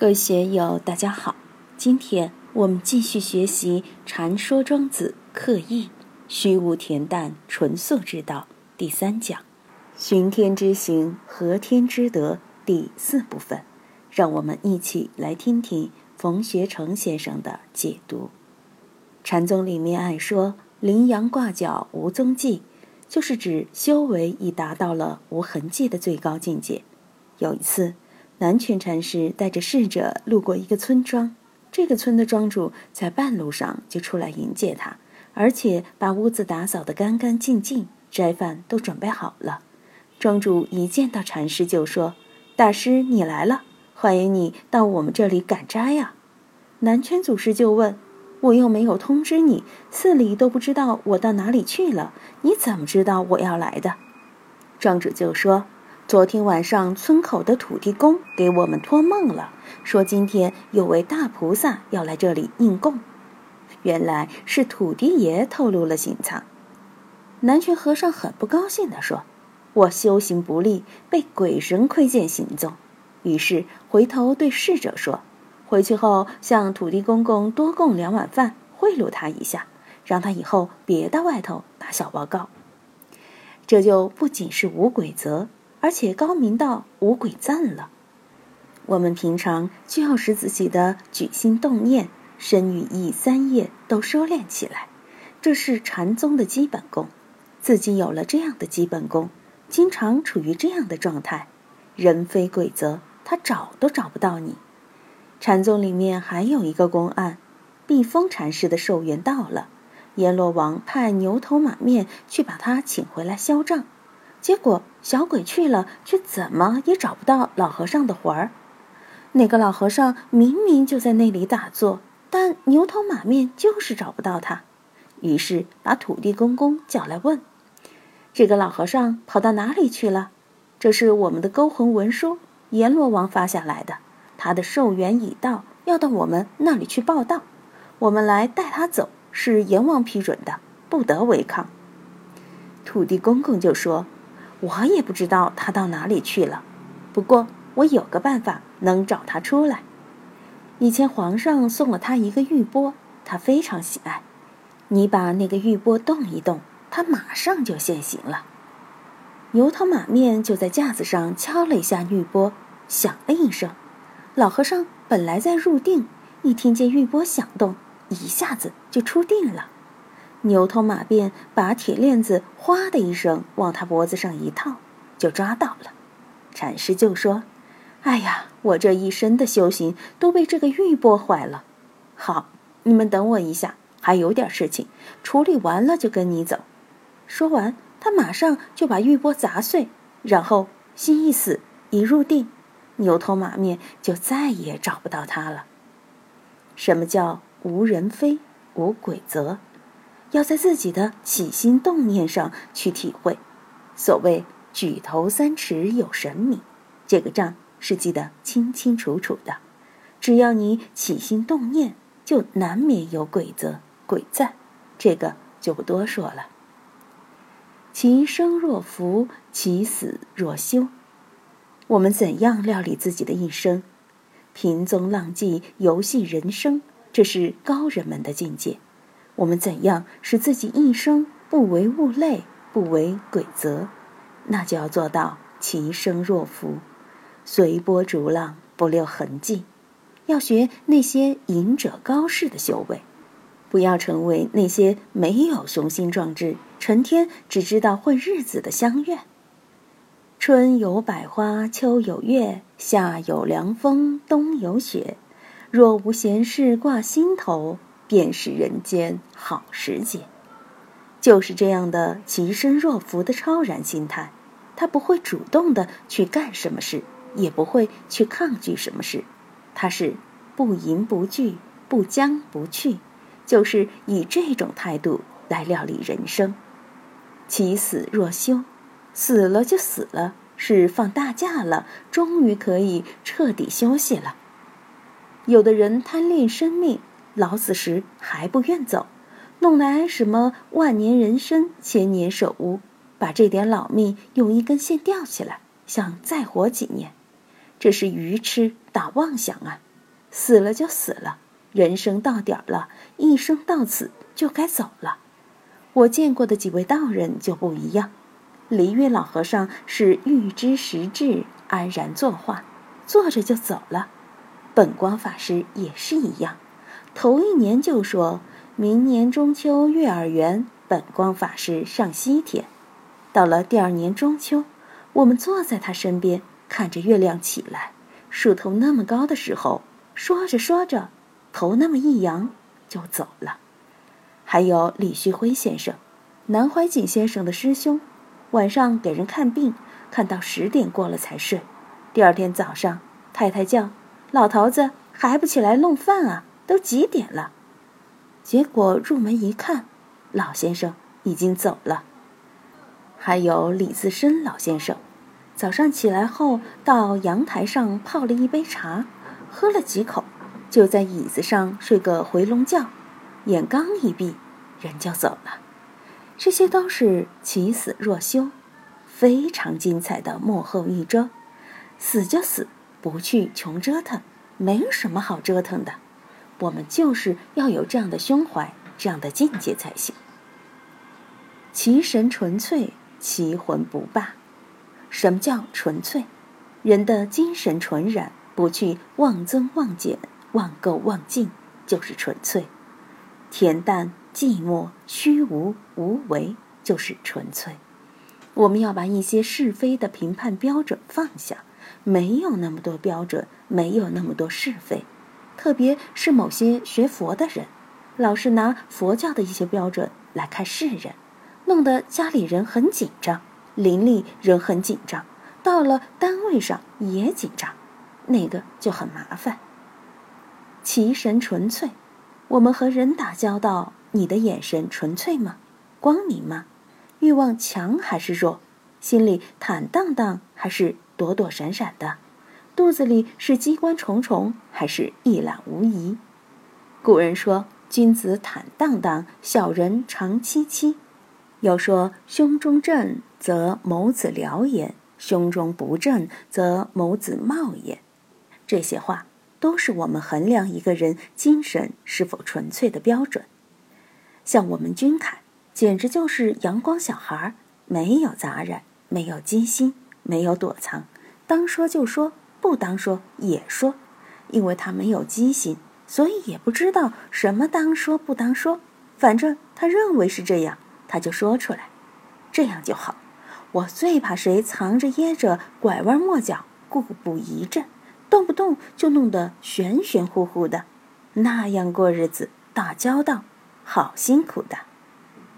各位学友，大家好！今天我们继续学习《禅说庄子刻意虚无恬淡纯素之道》第三讲“寻天之行，合天之德”第四部分。让我们一起来听听冯学成先生的解读。禅宗里面爱说“羚羊挂角无踪迹”，就是指修为已达到了无痕迹的最高境界。有一次。南泉禅师带着侍者路过一个村庄，这个村的庄主在半路上就出来迎接他，而且把屋子打扫得干干净净，斋饭都准备好了。庄主一见到禅师就说：“大师，你来了，欢迎你到我们这里赶斋呀。”南泉祖师就问：“我又没有通知你，寺里都不知道我到哪里去了，你怎么知道我要来的？”庄主就说。昨天晚上，村口的土地公给我们托梦了，说今天有位大菩萨要来这里应供。原来是土地爷透露了行藏。南泉和尚很不高兴地说：“我修行不利，被鬼神窥见行踪。”于是回头对侍者说：“回去后向土地公公多供两碗饭，贿赂他一下，让他以后别到外头打小报告。”这就不仅是无鬼则。而且高明到无鬼赞了。我们平常就要使自己的举心动念、身语意三业都收敛起来，这是禅宗的基本功。自己有了这样的基本功，经常处于这样的状态，人非鬼则，他找都找不到你。禅宗里面还有一个公案：避风禅师的寿元到了，阎罗王派牛头马面去把他请回来销账。结果小鬼去了，却怎么也找不到老和尚的魂儿。那个老和尚明明就在那里打坐，但牛头马面就是找不到他。于是把土地公公叫来问：“这个老和尚跑到哪里去了？”这是我们的勾魂文书，阎罗王发下来的。他的寿元已到，要到我们那里去报道。我们来带他走，是阎王批准的，不得违抗。土地公公就说。我也不知道他到哪里去了，不过我有个办法能找他出来。以前皇上送了他一个玉钵，他非常喜爱。你把那个玉钵动一动，他马上就现形了。牛头马面就在架子上敲了一下玉钵，响了一声。老和尚本来在入定，一听见玉钵响动，一下子就出定了。牛头马面把铁链子“哗”的一声往他脖子上一套，就抓到了。禅师就说：“哎呀，我这一身的修行都被这个玉钵坏了。好，你们等我一下，还有点事情处理完了就跟你走。”说完，他马上就把玉钵砸碎，然后心一死，一入定，牛头马面就再也找不到他了。什么叫无人非，无鬼则？要在自己的起心动念上去体会，所谓“举头三尺有神明”，这个账是记得清清楚楚的。只要你起心动念，就难免有鬼则、鬼在，这个就不多说了。其生若福，其死若休。我们怎样料理自己的一生？平踪浪迹，游戏人生，这是高人们的境界。我们怎样使自己一生不为物类，不为鬼则？那就要做到其生若浮，随波逐浪，不留痕迹。要学那些隐者高士的修为，不要成为那些没有雄心壮志、成天只知道混日子的乡愿。春有百花，秋有月，夏有凉风，冬有雪。若无闲事挂心头。便是人间好时节，就是这样的其身若浮的超然心态，他不会主动的去干什么事，也不会去抗拒什么事，他是不迎不惧，不将不去，就是以这种态度来料理人生。其死若休，死了就死了，是放大假了，终于可以彻底休息了。有的人贪恋生命。老死时还不愿走，弄来什么万年人参、千年守屋，把这点老命用一根线吊起来，想再活几年，这是愚痴打妄想啊！死了就死了，人生到点儿了，一生到此就该走了。我见过的几位道人就不一样，离月老和尚是预知时至，安然作画，坐着就走了。本光法师也是一样，头一年就说明年中秋月儿圆，本光法师上西天。到了第二年中秋，我们坐在他身边，看着月亮起来，树头那么高的时候，说着说着，头那么一扬就走了。还有李旭辉先生，南怀瑾先生的师兄，晚上给人看病，看到十点过了才睡。第二天早上，太太叫老头子还不起来弄饭啊？都几点了？结果入门一看，老先生已经走了。还有李自深老先生，早上起来后到阳台上泡了一杯茶，喝了几口，就在椅子上睡个回笼觉，眼刚一闭，人就走了。这些都是起死若休，非常精彩的幕后一折。死就死，不去穷折腾，没有什么好折腾的。我们就是要有这样的胸怀，这样的境界才行。其神纯粹。其魂不罢。什么叫纯粹？人的精神纯然，不去妄增妄减、妄垢妄净，就是纯粹。恬淡、寂寞、虚无、无为，就是纯粹。我们要把一些是非的评判标准放下，没有那么多标准，没有那么多是非。特别是某些学佛的人，老是拿佛教的一些标准来看世人。弄得家里人很紧张，邻里人很紧张，到了单位上也紧张，那个就很麻烦。其神纯粹，我们和人打交道，你的眼神纯粹吗？光明吗？欲望强还是弱？心里坦荡荡还是躲躲闪闪的？肚子里是机关重重还是一览无遗？古人说：“君子坦荡荡，小人长戚戚。”又说：“胸中正则眸子燎也，胸中不正则眸子冒也。”这些话都是我们衡量一个人精神是否纯粹的标准。像我们君凯，简直就是阳光小孩，没有杂染，没有机心，没有躲藏，当说就说，不当说也说。因为他没有机心，所以也不知道什么当说不当说，反正他认为是这样。他就说出来，这样就好。我最怕谁藏着掖着，拐弯抹角，故布疑阵，动不动就弄得玄玄乎乎的，那样过日子打交道，好辛苦的。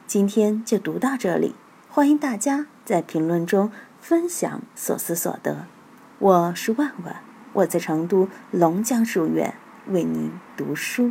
今天就读到这里，欢迎大家在评论中分享所思所得。我是万万，我在成都龙江书院为您读书。